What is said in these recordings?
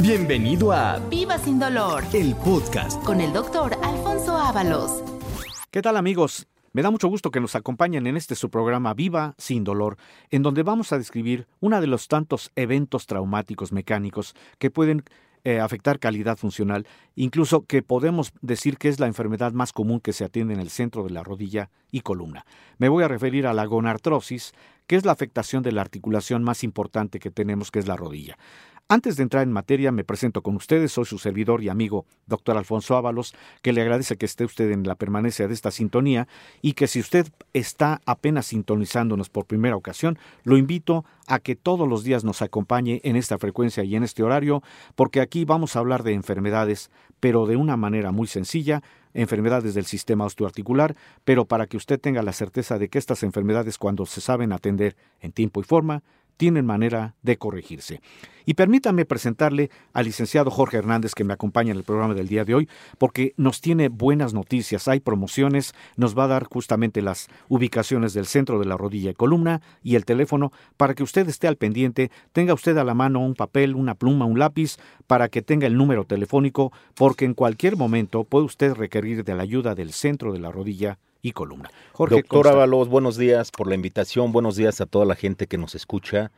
Bienvenido a Viva sin dolor el podcast. con el doctor Alfonso Ábalos. ¿Qué tal amigos? Me da mucho gusto que nos acompañen en este su programa Viva sin dolor, en donde vamos a describir uno de los tantos eventos traumáticos mecánicos que pueden eh, afectar calidad funcional, incluso que podemos decir que es la enfermedad más común que se atiende en el centro de la rodilla y columna. Me voy a referir a la gonartrosis, que es la afectación de la articulación más importante que tenemos, que es la rodilla. Antes de entrar en materia, me presento con ustedes. Soy su servidor y amigo, doctor Alfonso Ábalos, que le agradece que esté usted en la permanencia de esta sintonía y que si usted está apenas sintonizándonos por primera ocasión, lo invito a que todos los días nos acompañe en esta frecuencia y en este horario, porque aquí vamos a hablar de enfermedades, pero de una manera muy sencilla, enfermedades del sistema osteoarticular, pero para que usted tenga la certeza de que estas enfermedades, cuando se saben atender en tiempo y forma, tienen manera de corregirse. Y permítame presentarle al licenciado Jorge Hernández que me acompaña en el programa del día de hoy, porque nos tiene buenas noticias, hay promociones, nos va a dar justamente las ubicaciones del centro de la rodilla y columna y el teléfono para que usted esté al pendiente, tenga usted a la mano un papel, una pluma, un lápiz, para que tenga el número telefónico, porque en cualquier momento puede usted requerir de la ayuda del centro de la rodilla y columna. Jorge, Doctor. Ábalos, buenos días por la invitación, buenos días a toda la gente que nos escucha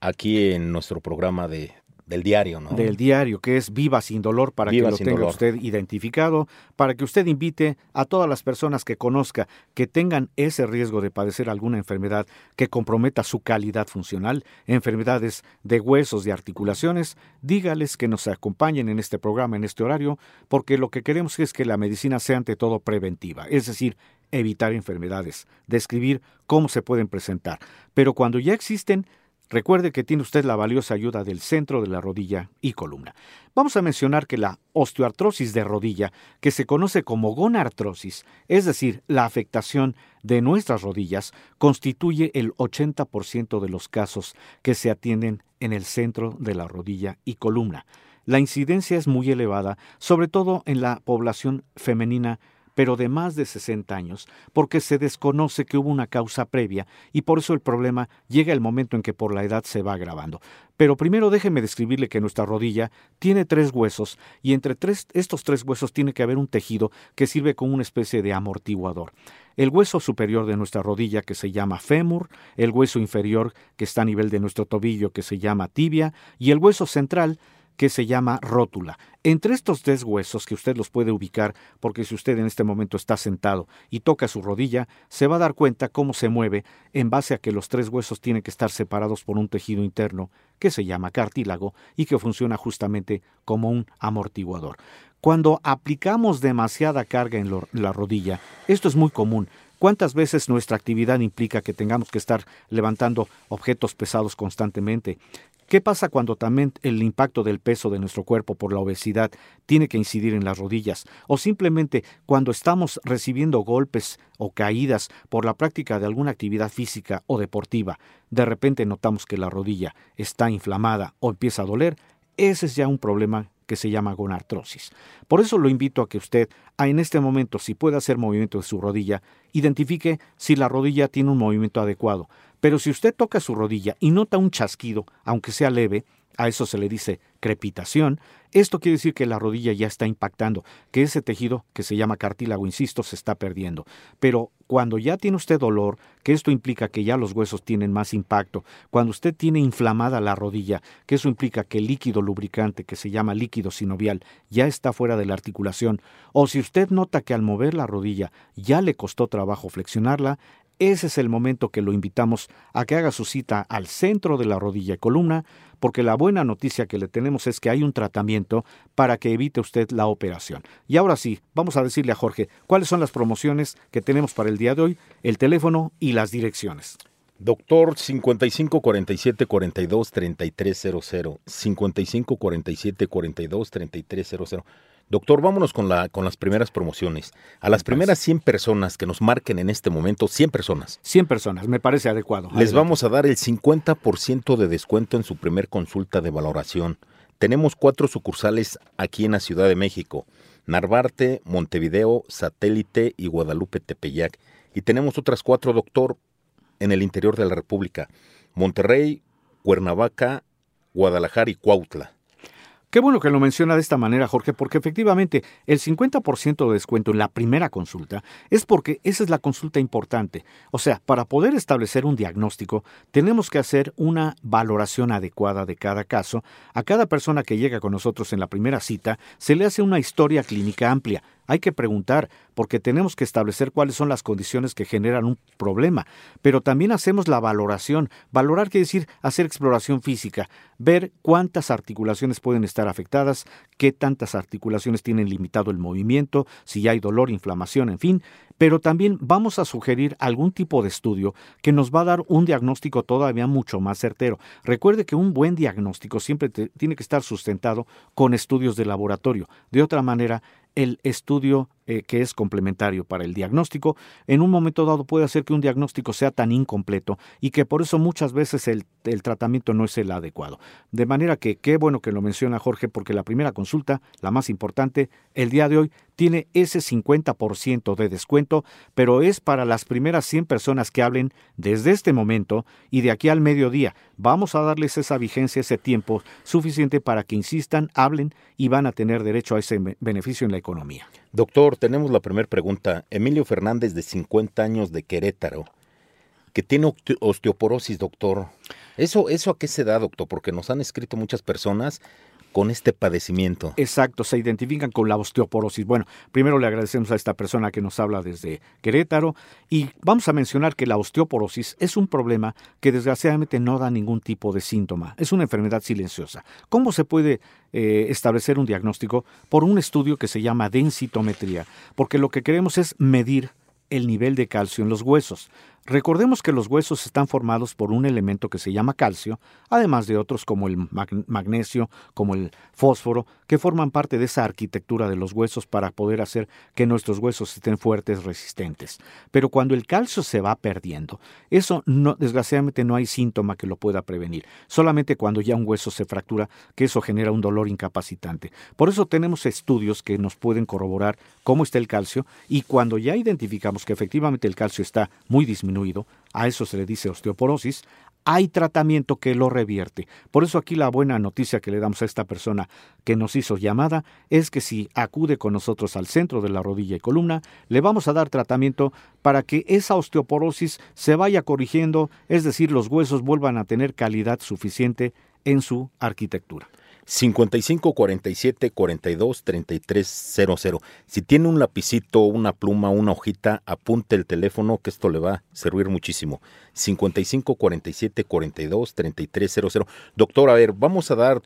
aquí en nuestro programa de, del diario, ¿no? del diario, que es Viva sin dolor, para Viva que lo tenga dolor. usted identificado, para que usted invite a todas las personas que conozca que tengan ese riesgo de padecer alguna enfermedad que comprometa su calidad funcional, enfermedades de huesos, de articulaciones, dígales que nos acompañen en este programa, en este horario, porque lo que queremos es que la medicina sea ante todo preventiva, es decir, evitar enfermedades, describir cómo se pueden presentar. Pero cuando ya existen, Recuerde que tiene usted la valiosa ayuda del centro de la rodilla y columna. Vamos a mencionar que la osteoartrosis de rodilla, que se conoce como gonartrosis, es decir, la afectación de nuestras rodillas, constituye el 80% de los casos que se atienden en el centro de la rodilla y columna. La incidencia es muy elevada, sobre todo en la población femenina pero de más de 60 años, porque se desconoce que hubo una causa previa y por eso el problema llega el momento en que por la edad se va agravando. Pero primero déjeme describirle que nuestra rodilla tiene tres huesos y entre estos tres huesos tiene que haber un tejido que sirve como una especie de amortiguador. El hueso superior de nuestra rodilla que se llama fémur, el hueso inferior que está a nivel de nuestro tobillo que se llama tibia y el hueso central que se llama rótula. Entre estos tres huesos que usted los puede ubicar, porque si usted en este momento está sentado y toca su rodilla, se va a dar cuenta cómo se mueve en base a que los tres huesos tienen que estar separados por un tejido interno que se llama cartílago y que funciona justamente como un amortiguador. Cuando aplicamos demasiada carga en la rodilla, esto es muy común. ¿Cuántas veces nuestra actividad implica que tengamos que estar levantando objetos pesados constantemente? ¿Qué pasa cuando también el impacto del peso de nuestro cuerpo por la obesidad tiene que incidir en las rodillas? O simplemente cuando estamos recibiendo golpes o caídas por la práctica de alguna actividad física o deportiva, de repente notamos que la rodilla está inflamada o empieza a doler, ese es ya un problema que se llama gonartrosis. Por eso lo invito a que usted, a en este momento, si puede hacer movimiento de su rodilla, identifique si la rodilla tiene un movimiento adecuado. Pero si usted toca su rodilla y nota un chasquido, aunque sea leve, a eso se le dice crepitación, esto quiere decir que la rodilla ya está impactando, que ese tejido que se llama cartílago, insisto, se está perdiendo. Pero cuando ya tiene usted dolor, que esto implica que ya los huesos tienen más impacto, cuando usted tiene inflamada la rodilla, que eso implica que el líquido lubricante que se llama líquido sinovial ya está fuera de la articulación, o si usted nota que al mover la rodilla ya le costó trabajo flexionarla, ese es el momento que lo invitamos a que haga su cita al centro de la rodilla y columna, porque la buena noticia que le tenemos es que hay un tratamiento para que evite usted la operación. Y ahora sí, vamos a decirle a Jorge cuáles son las promociones que tenemos para el día de hoy, el teléfono y las direcciones. Doctor 55 47 42 3300. 55 47 42 3300. Doctor, vámonos con, la, con las primeras promociones. A las primeras 100 personas que nos marquen en este momento, 100 personas, 100 personas, me parece adecuado. les vamos a dar el 50% de descuento en su primer consulta de valoración. Tenemos cuatro sucursales aquí en la Ciudad de México. Narvarte, Montevideo, Satélite y Guadalupe Tepeyac. Y tenemos otras cuatro, doctor, en el interior de la República. Monterrey, Cuernavaca, Guadalajara y Cuautla. Qué bueno que lo menciona de esta manera, Jorge, porque efectivamente el 50% de descuento en la primera consulta es porque esa es la consulta importante. O sea, para poder establecer un diagnóstico, tenemos que hacer una valoración adecuada de cada caso. A cada persona que llega con nosotros en la primera cita, se le hace una historia clínica amplia hay que preguntar, porque tenemos que establecer cuáles son las condiciones que generan un problema, pero también hacemos la valoración. Valorar quiere decir hacer exploración física, ver cuántas articulaciones pueden estar afectadas, qué tantas articulaciones tienen limitado el movimiento, si hay dolor, inflamación, en fin, pero también vamos a sugerir algún tipo de estudio que nos va a dar un diagnóstico todavía mucho más certero. Recuerde que un buen diagnóstico siempre tiene que estar sustentado con estudios de laboratorio. De otra manera, el estudio eh, que es complementario para el diagnóstico, en un momento dado puede hacer que un diagnóstico sea tan incompleto y que por eso muchas veces el, el tratamiento no es el adecuado. De manera que qué bueno que lo menciona Jorge, porque la primera consulta, la más importante, el día de hoy tiene ese 50% de descuento, pero es para las primeras 100 personas que hablen desde este momento y de aquí al mediodía. Vamos a darles esa vigencia, ese tiempo suficiente para que insistan, hablen y van a tener derecho a ese beneficio en la economía. Doctor, tenemos la primera pregunta. Emilio Fernández, de 50 años de Querétaro, que tiene osteoporosis, doctor. ¿Eso, ¿Eso a qué se da, doctor? Porque nos han escrito muchas personas con este padecimiento. Exacto, se identifican con la osteoporosis. Bueno, primero le agradecemos a esta persona que nos habla desde Querétaro y vamos a mencionar que la osteoporosis es un problema que desgraciadamente no da ningún tipo de síntoma. Es una enfermedad silenciosa. ¿Cómo se puede eh, establecer un diagnóstico? Por un estudio que se llama densitometría, porque lo que queremos es medir el nivel de calcio en los huesos. Recordemos que los huesos están formados por un elemento que se llama calcio, además de otros como el magnesio, como el fósforo, que forman parte de esa arquitectura de los huesos para poder hacer que nuestros huesos estén fuertes, resistentes. Pero cuando el calcio se va perdiendo, eso no, desgraciadamente no hay síntoma que lo pueda prevenir, solamente cuando ya un hueso se fractura, que eso genera un dolor incapacitante. Por eso tenemos estudios que nos pueden corroborar cómo está el calcio y cuando ya identificamos que efectivamente el calcio está muy disminuido, a eso se le dice osteoporosis, hay tratamiento que lo revierte. Por eso aquí la buena noticia que le damos a esta persona que nos hizo llamada es que si acude con nosotros al centro de la rodilla y columna, le vamos a dar tratamiento para que esa osteoporosis se vaya corrigiendo, es decir, los huesos vuelvan a tener calidad suficiente en su arquitectura. 55 47 42 33 00. Si tiene un lapicito, una pluma, una hojita, apunte el teléfono que esto le va a servir muchísimo. 55 47 42 33 00. Doctor, a ver, vamos a dar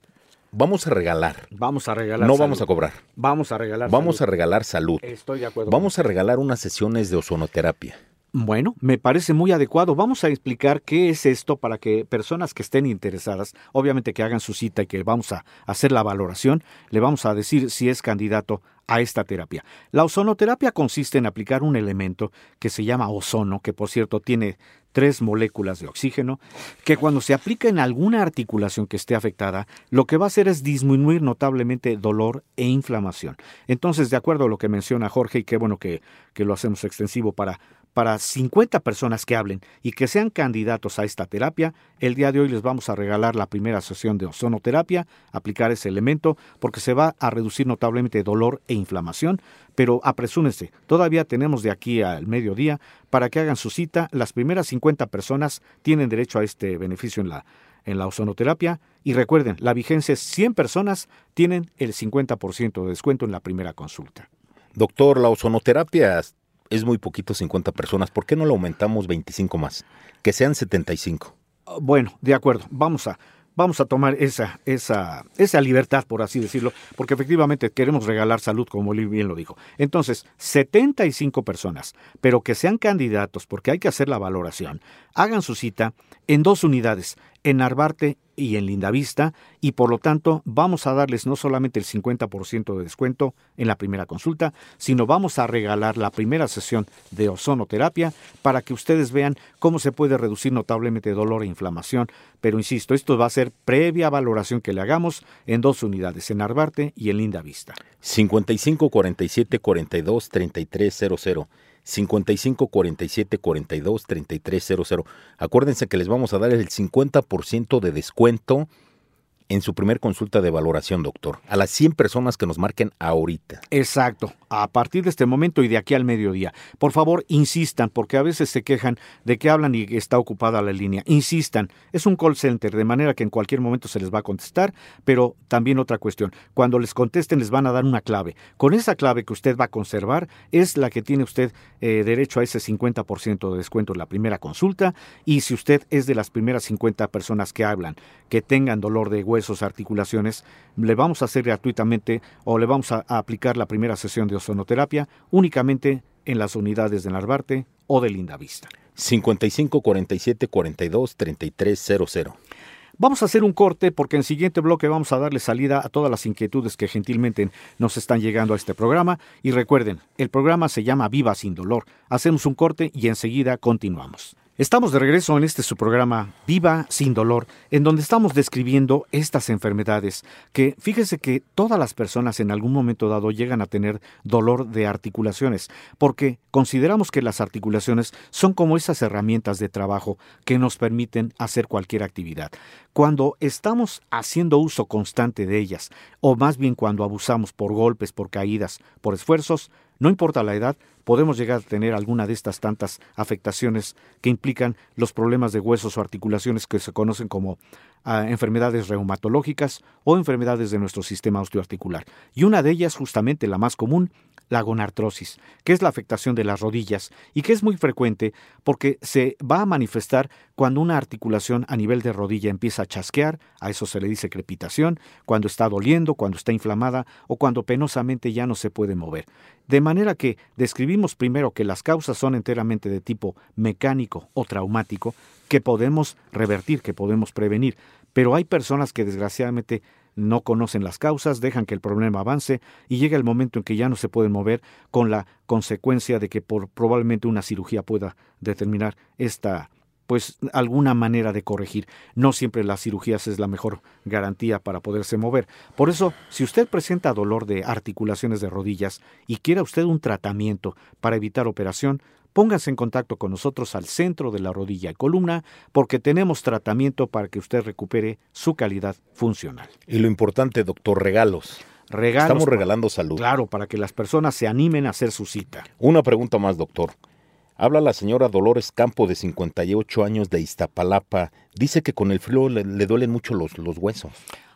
vamos a regalar. Vamos a regalar. No vamos a cobrar. Vamos a regalar. Vamos a regalar salud. Estoy de acuerdo. Vamos a regalar unas sesiones de ozonoterapia. Bueno, me parece muy adecuado. Vamos a explicar qué es esto para que personas que estén interesadas, obviamente que hagan su cita y que vamos a hacer la valoración, le vamos a decir si es candidato a esta terapia. La ozonoterapia consiste en aplicar un elemento que se llama ozono, que por cierto tiene tres moléculas de oxígeno, que cuando se aplica en alguna articulación que esté afectada, lo que va a hacer es disminuir notablemente dolor e inflamación. Entonces, de acuerdo a lo que menciona Jorge, y qué bueno que, que lo hacemos extensivo para para 50 personas que hablen y que sean candidatos a esta terapia, el día de hoy les vamos a regalar la primera sesión de ozonoterapia, aplicar ese elemento, porque se va a reducir notablemente dolor e inflamación, pero apresúrense, todavía tenemos de aquí al mediodía para que hagan su cita. Las primeras 50 personas tienen derecho a este beneficio en la, en la ozonoterapia y recuerden, la vigencia es 100 personas tienen el 50% de descuento en la primera consulta. Doctor, la ozonoterapia es muy poquito 50 personas. ¿Por qué no lo aumentamos 25 más? Que sean 75. Bueno, de acuerdo. Vamos a, vamos a tomar esa, esa, esa libertad, por así decirlo, porque efectivamente queremos regalar salud, como bien lo dijo. Entonces, 75 personas, pero que sean candidatos, porque hay que hacer la valoración, hagan su cita en dos unidades, en Narvarte y en Lindavista, y por lo tanto vamos a darles no solamente el 50% de descuento en la primera consulta, sino vamos a regalar la primera sesión de ozonoterapia para que ustedes vean cómo se puede reducir notablemente dolor e inflamación. Pero insisto, esto va a ser previa valoración que le hagamos en dos unidades, en Narvarte y en Lindavista. 55 47 42 33 00 55 47 42 33 00. Acuérdense que les vamos a dar el 50% de descuento en su primer consulta de valoración, doctor. A las 100 personas que nos marquen ahorita. Exacto, a partir de este momento y de aquí al mediodía. Por favor, insistan, porque a veces se quejan de que hablan y está ocupada la línea. Insistan, es un call center, de manera que en cualquier momento se les va a contestar, pero también otra cuestión, cuando les contesten les van a dar una clave. Con esa clave que usted va a conservar es la que tiene usted eh, derecho a ese 50% de descuento en la primera consulta y si usted es de las primeras 50 personas que hablan que tengan dolor de huesos, articulaciones, le vamos a hacer gratuitamente o le vamos a, a aplicar la primera sesión de ozonoterapia únicamente en las unidades de Narvarte o de Lindavista. 55 47 42 33 00. Vamos a hacer un corte porque en el siguiente bloque vamos a darle salida a todas las inquietudes que gentilmente nos están llegando a este programa. Y recuerden, el programa se llama Viva sin dolor. Hacemos un corte y enseguida continuamos. Estamos de regreso en este su programa Viva sin dolor, en donde estamos describiendo estas enfermedades que fíjese que todas las personas en algún momento dado llegan a tener dolor de articulaciones, porque consideramos que las articulaciones son como esas herramientas de trabajo que nos permiten hacer cualquier actividad. Cuando estamos haciendo uso constante de ellas, o más bien cuando abusamos por golpes, por caídas, por esfuerzos, no importa la edad, podemos llegar a tener alguna de estas tantas afectaciones que implican los problemas de huesos o articulaciones que se conocen como ah, enfermedades reumatológicas o enfermedades de nuestro sistema osteoarticular. Y una de ellas, justamente la más común, la gonartrosis, que es la afectación de las rodillas y que es muy frecuente porque se va a manifestar cuando una articulación a nivel de rodilla empieza a chasquear, a eso se le dice crepitación, cuando está doliendo, cuando está inflamada o cuando penosamente ya no se puede mover. De manera que describimos primero que las causas son enteramente de tipo mecánico o traumático, que podemos revertir, que podemos prevenir, pero hay personas que desgraciadamente no conocen las causas, dejan que el problema avance y llega el momento en que ya no se pueden mover con la consecuencia de que por probablemente una cirugía pueda determinar esta pues alguna manera de corregir. No siempre las cirugías es la mejor garantía para poderse mover. Por eso, si usted presenta dolor de articulaciones de rodillas y quiera usted un tratamiento para evitar operación, póngase en contacto con nosotros al centro de la rodilla y columna porque tenemos tratamiento para que usted recupere su calidad funcional. Y lo importante, doctor, regalos. Regalos. Estamos regalando salud. Claro, para que las personas se animen a hacer su cita. Una pregunta más, doctor. Habla la señora Dolores Campo, de 58 años, de Iztapalapa. Dice que con el frío le, le duelen mucho los, los huesos.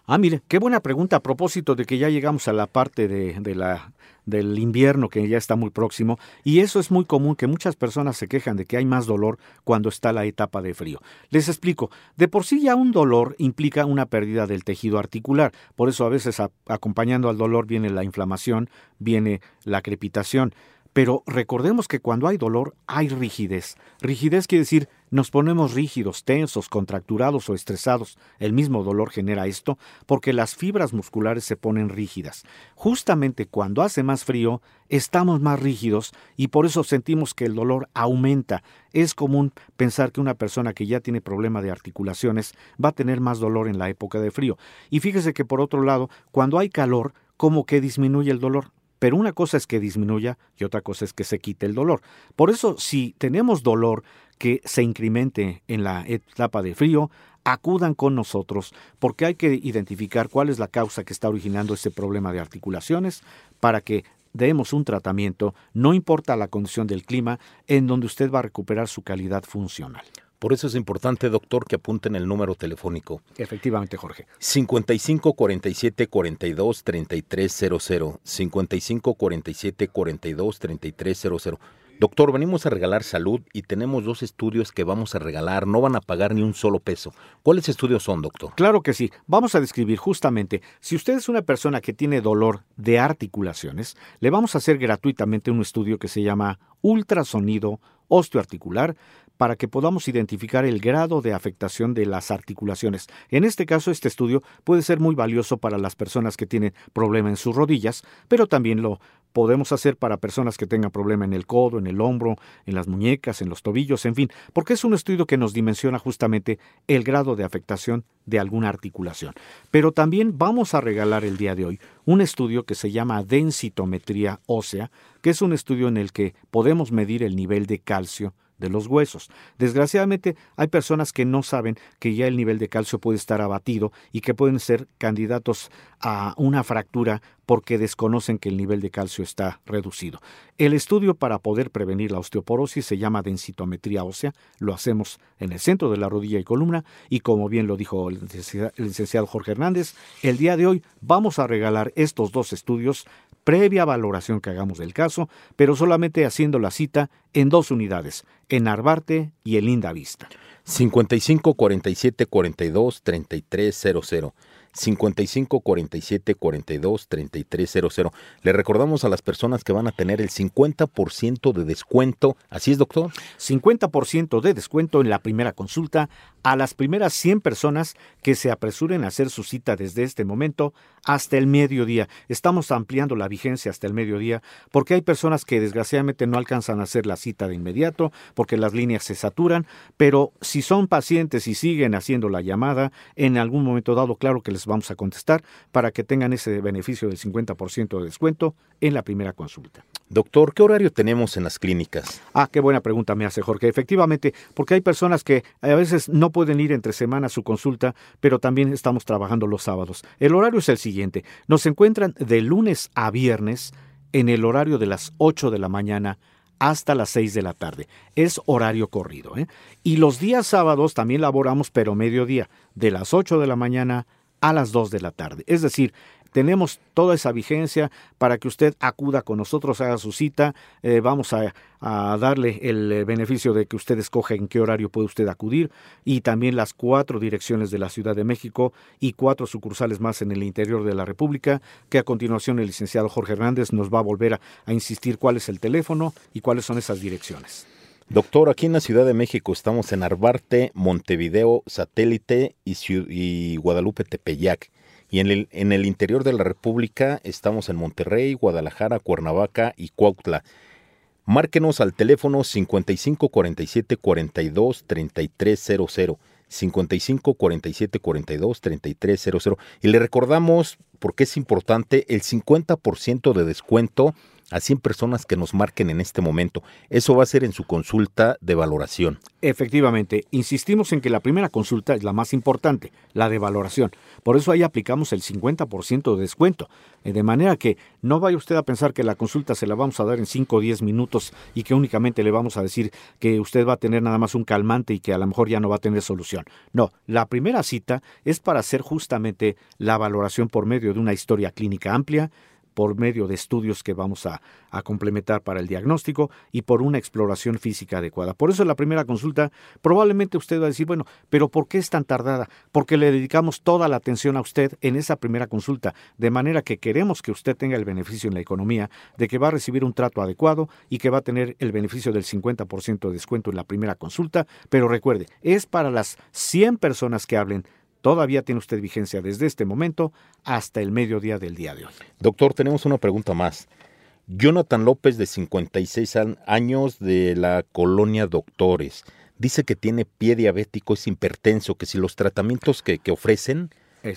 Ah, mire, qué buena pregunta a propósito de que ya llegamos a la parte de, de la del invierno que ya está muy próximo y eso es muy común que muchas personas se quejan de que hay más dolor cuando está la etapa de frío. Les explico, de por sí ya un dolor implica una pérdida del tejido articular, por eso a veces acompañando al dolor viene la inflamación, viene la crepitación. Pero recordemos que cuando hay dolor hay rigidez. Rigidez quiere decir nos ponemos rígidos, tensos, contracturados o estresados. El mismo dolor genera esto porque las fibras musculares se ponen rígidas. Justamente cuando hace más frío estamos más rígidos y por eso sentimos que el dolor aumenta. Es común pensar que una persona que ya tiene problema de articulaciones va a tener más dolor en la época de frío. Y fíjese que por otro lado, cuando hay calor, como que disminuye el dolor. Pero una cosa es que disminuya y otra cosa es que se quite el dolor. Por eso, si tenemos dolor que se incremente en la etapa de frío, acudan con nosotros porque hay que identificar cuál es la causa que está originando ese problema de articulaciones para que demos un tratamiento, no importa la condición del clima, en donde usted va a recuperar su calidad funcional. Por eso es importante, doctor, que apunten el número telefónico. Efectivamente, Jorge. 55 47 42 33 00. 55 47 42 33 00. Doctor, venimos a regalar salud y tenemos dos estudios que vamos a regalar. No van a pagar ni un solo peso. ¿Cuáles estudios son, doctor? Claro que sí. Vamos a describir justamente, si usted es una persona que tiene dolor de articulaciones, le vamos a hacer gratuitamente un estudio que se llama ultrasonido osteoarticular para que podamos identificar el grado de afectación de las articulaciones. En este caso, este estudio puede ser muy valioso para las personas que tienen problema en sus rodillas, pero también lo podemos hacer para personas que tengan problema en el codo, en el hombro, en las muñecas, en los tobillos, en fin, porque es un estudio que nos dimensiona justamente el grado de afectación de alguna articulación. Pero también vamos a regalar el día de hoy un estudio que se llama densitometría ósea, que es un estudio en el que podemos medir el nivel de calcio de los huesos. Desgraciadamente, hay personas que no saben que ya el nivel de calcio puede estar abatido y que pueden ser candidatos a una fractura porque desconocen que el nivel de calcio está reducido. El estudio para poder prevenir la osteoporosis se llama densitometría ósea, lo hacemos en el centro de la rodilla y columna y como bien lo dijo el licenciado Jorge Hernández, el día de hoy vamos a regalar estos dos estudios previa valoración que hagamos del caso, pero solamente haciendo la cita en dos unidades, en Arbarte y en Linda Vista. 55 47 42 33 00. 55 47 42 3300. Le recordamos a las personas que van a tener el 50% de descuento. ¿Así es, doctor? 50% de descuento en la primera consulta a las primeras 100 personas que se apresuren a hacer su cita desde este momento hasta el mediodía. Estamos ampliando la vigencia hasta el mediodía porque hay personas que desgraciadamente no alcanzan a hacer la cita de inmediato porque las líneas se saturan, pero si son pacientes y siguen haciendo la llamada, en algún momento dado, claro que les vamos a contestar para que tengan ese beneficio del 50% de descuento en la primera consulta. Doctor, ¿qué horario tenemos en las clínicas? Ah, qué buena pregunta me hace Jorge. Efectivamente, porque hay personas que a veces no pueden ir entre semana a su consulta, pero también estamos trabajando los sábados. El horario es el siguiente. Nos encuentran de lunes a viernes en el horario de las 8 de la mañana hasta las 6 de la tarde. Es horario corrido. ¿eh? Y los días sábados también laboramos, pero mediodía, de las 8 de la mañana a las 2 de la tarde. Es decir, tenemos toda esa vigencia para que usted acuda con nosotros, haga su cita. Eh, vamos a, darle el eh, beneficio de que usted escoja en qué horario puede usted acudir y también las cuatro direcciones de la Ciudad de México y cuatro sucursales más en el interior de la República, que a continuación el licenciado Jorge Hernández nos va a volver a insistir cuál es el teléfono y cuáles son esas direcciones. Doctor, aquí en la Ciudad de México estamos en Arbarte, Montevideo, Satélite y, Guadalupe Tepeyac. Y en el, en el interior de la República estamos en Monterrey, Guadalajara, Cuernavaca y Cuautla. Márquenos al teléfono 55 47 42 3300. 55 47 42 3300. Y le recordamos, porque es importante, el 50% de descuento a 100 personas que nos marquen en este momento. Eso va a ser en su consulta de valoración. Efectivamente, insistimos en que la primera consulta es la más importante, la de valoración. Por eso ahí aplicamos el 50% de descuento. Eh, de manera que no vaya usted a pensar que la consulta se la vamos a dar en 5 o 10 minutos y que únicamente le vamos a decir que usted va a tener nada más un calmante y que a lo mejor ya no va a tener solución. No, la primera cita es para hacer justamente la valoración por medio de una historia clínica amplia, por medio de estudios que vamos a, complementar para el diagnóstico y por una exploración física adecuada. Por eso la primera consulta probablemente usted va a decir, bueno, pero ¿por qué es tan tardada? Porque le dedicamos toda la atención a usted en esa primera consulta, de manera que queremos que usted tenga el beneficio en la economía de que va a recibir un trato adecuado y que va a tener el beneficio del 50% de descuento en la primera consulta, pero recuerde, es para las 100 personas que hablen Todavía tiene usted vigencia desde este momento hasta el mediodía del día de hoy. Doctor, tenemos una pregunta más. Jonathan López, de 56 años, de la colonia Doctores, dice que tiene pie diabético, es hipertenso, que si los tratamientos que, que ofrecen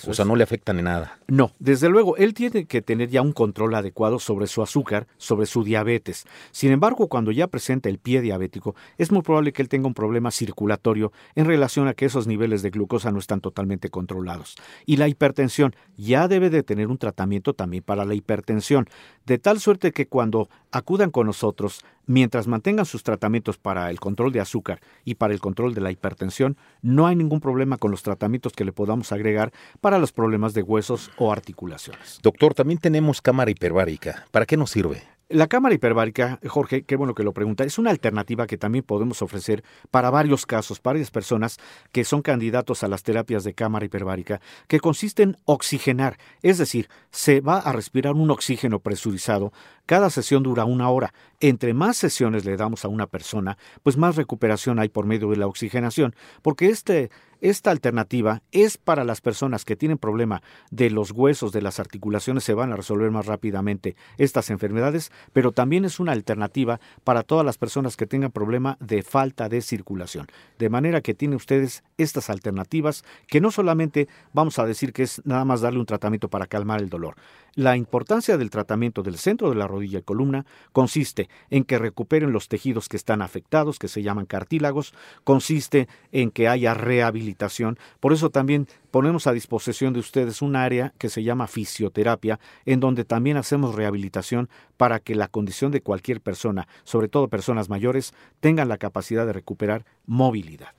o sea, no le afectan en nada. No, desde luego, él tiene que tener ya un control adecuado sobre su azúcar, sobre su diabetes. Sin embargo, cuando ya presenta el pie diabético, es muy probable que él tenga un problema circulatorio en relación a que esos niveles de glucosa no están totalmente controlados. Y la hipertensión ya debe de tener un tratamiento también para la hipertensión, de tal suerte que cuando acudan con nosotros, mientras mantengan sus tratamientos para el control de azúcar y para el control de la hipertensión, no hay ningún problema con los tratamientos que le podamos agregar para los problemas de huesos o articulaciones. Doctor, también tenemos cámara hiperbárica. ¿Para qué nos sirve? La cámara hiperbárica, Jorge, qué bueno que lo pregunta, es una alternativa que también podemos ofrecer para varios casos, para varias personas que son candidatos a las terapias de cámara hiperbárica, que consiste en oxigenar, es decir, se va a respirar un oxígeno presurizado. Cada sesión dura una hora. Entre más sesiones le damos a una persona, pues más recuperación hay por medio de la oxigenación, porque este esta alternativa es para las personas que tienen problema de los huesos, de las articulaciones, se van a resolver más rápidamente estas enfermedades, pero también es una alternativa para todas las personas que tengan problema de falta de circulación. De manera que tienen ustedes estas alternativas que no solamente vamos a decir que es nada más darle un tratamiento para calmar el dolor. La importancia del tratamiento del centro de la rodilla y columna consiste en que recuperen los tejidos que están afectados, que se llaman cartílagos, consiste en que haya rehabilitación. Por eso también ponemos a disposición de ustedes un área que se llama fisioterapia, en donde también hacemos rehabilitación para que la condición de cualquier persona, sobre todo personas mayores, tengan la capacidad de recuperar movilidad.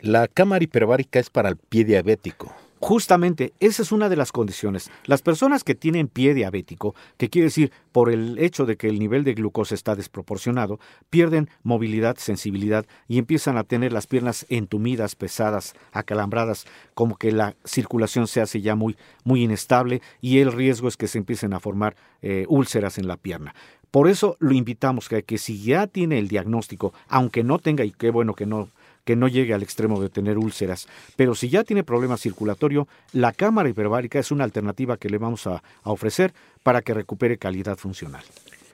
La cámara hiperbárica es para el pie diabético. Justamente, esa es una de las condiciones. Las personas que tienen pie diabético, que quiere decir por el hecho de que el nivel de glucosa está desproporcionado, pierden movilidad, sensibilidad y empiezan a tener las piernas entumidas, pesadas, acalambradas, como que la circulación se hace ya muy, muy inestable y el riesgo es que se empiecen a formar eh, úlceras en la pierna. Por eso lo invitamos a que si ya tiene el diagnóstico, aunque no tenga, y qué bueno que no que no llegue al extremo de tener úlceras. Pero si ya tiene problema circulatorio, la cámara hiperbárica es una alternativa que le vamos a, ofrecer para que recupere calidad funcional.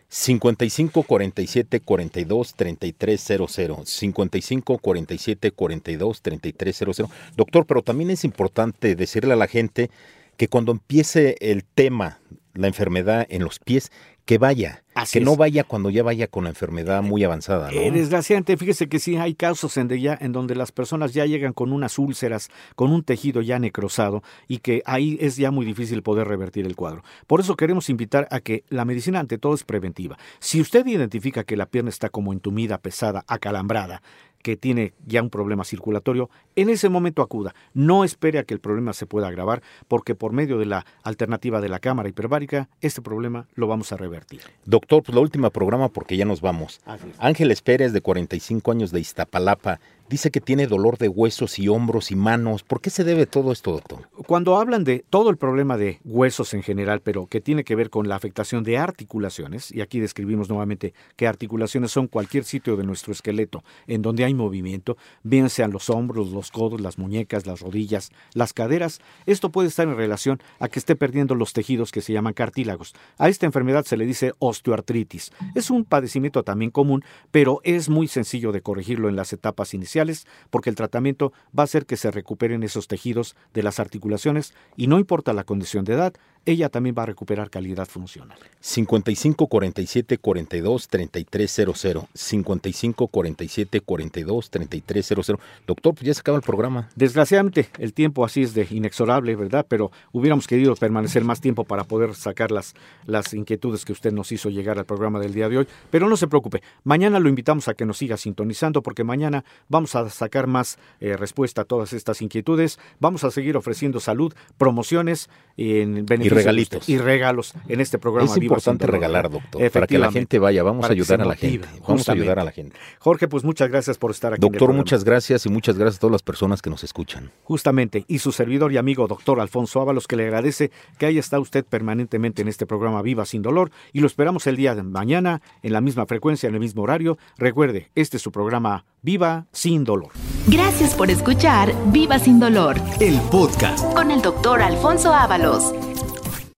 55 47 42 3300 55 47 42 3300 Doctor, pero también es importante decirle a la gente que cuando empiece el tema, la enfermedad en los pies, que vaya, que no vaya cuando ya vaya con la enfermedad muy avanzada. ¿no? Eh, desgraciadamente, fíjese que sí hay casos en, ya, en donde las personas ya llegan con unas úlceras, con un tejido ya necrosado y que ahí es ya muy difícil poder revertir el cuadro. Por eso queremos invitar a que la medicina ante todo es preventiva. Si usted identifica que la pierna está como entumida, pesada, acalambrada, que tiene ya un problema circulatorio, en ese momento acuda. No espere a que el problema se pueda agravar, porque por medio de la alternativa de la cámara hiperbárica, este problema lo vamos a revertir. Doctor, pues la última programa porque ya nos vamos. Ángeles Pérez, de 45 años de Iztapalapa, Dice que tiene dolor de huesos y hombros y manos. ¿Por qué se debe todo esto, doctor? Cuando hablan de todo el problema de huesos en general, pero que tiene que ver con la afectación de articulaciones, y aquí describimos nuevamente que articulaciones son cualquier sitio de nuestro esqueleto en donde hay movimiento, bien sean los hombros, los codos, las muñecas, las rodillas, las caderas, esto puede estar en relación a que esté perdiendo los tejidos que se llaman cartílagos. A esta enfermedad se le dice osteoartritis. Es un padecimiento también común, pero es muy sencillo de corregirlo en las etapas iniciales porque el tratamiento va a hacer que se recuperen esos tejidos de las articulaciones y no importa la condición de edad, ella también va a recuperar calidad funcional. 55 47 42 3300 55 47 42 3300 Doctor, pues ya se acaba el programa. Desgraciadamente, el tiempo así es de inexorable, ¿verdad? Pero hubiéramos querido permanecer más tiempo para poder sacar las, las inquietudes que usted nos hizo llegar al programa del día de hoy. Pero no se preocupe, mañana lo invitamos a que nos siga sintonizando porque mañana vamos a sacar más eh, respuesta a todas estas inquietudes. Vamos a seguir ofreciendo salud, promociones en y regalitos. y regalos en este programa. Es importante regalar, doctor, para que la gente vaya. Vamos a ayudar a la gente. Vamos a ayudar a la gente. Jorge, pues muchas gracias por estar aquí. Doctor, muchas gracias y muchas gracias a todas las personas que nos escuchan. Justamente, y su servidor y amigo, doctor Alfonso Ábalos, que le agradece que haya estado usted permanentemente en este programa Viva sin Dolor y lo esperamos el día de mañana en la misma frecuencia, en el mismo horario. Recuerde, este es su programa Viva sin Dolor. Gracias por escuchar Viva sin Dolor, el podcast con el doctor Alfonso Ábalos.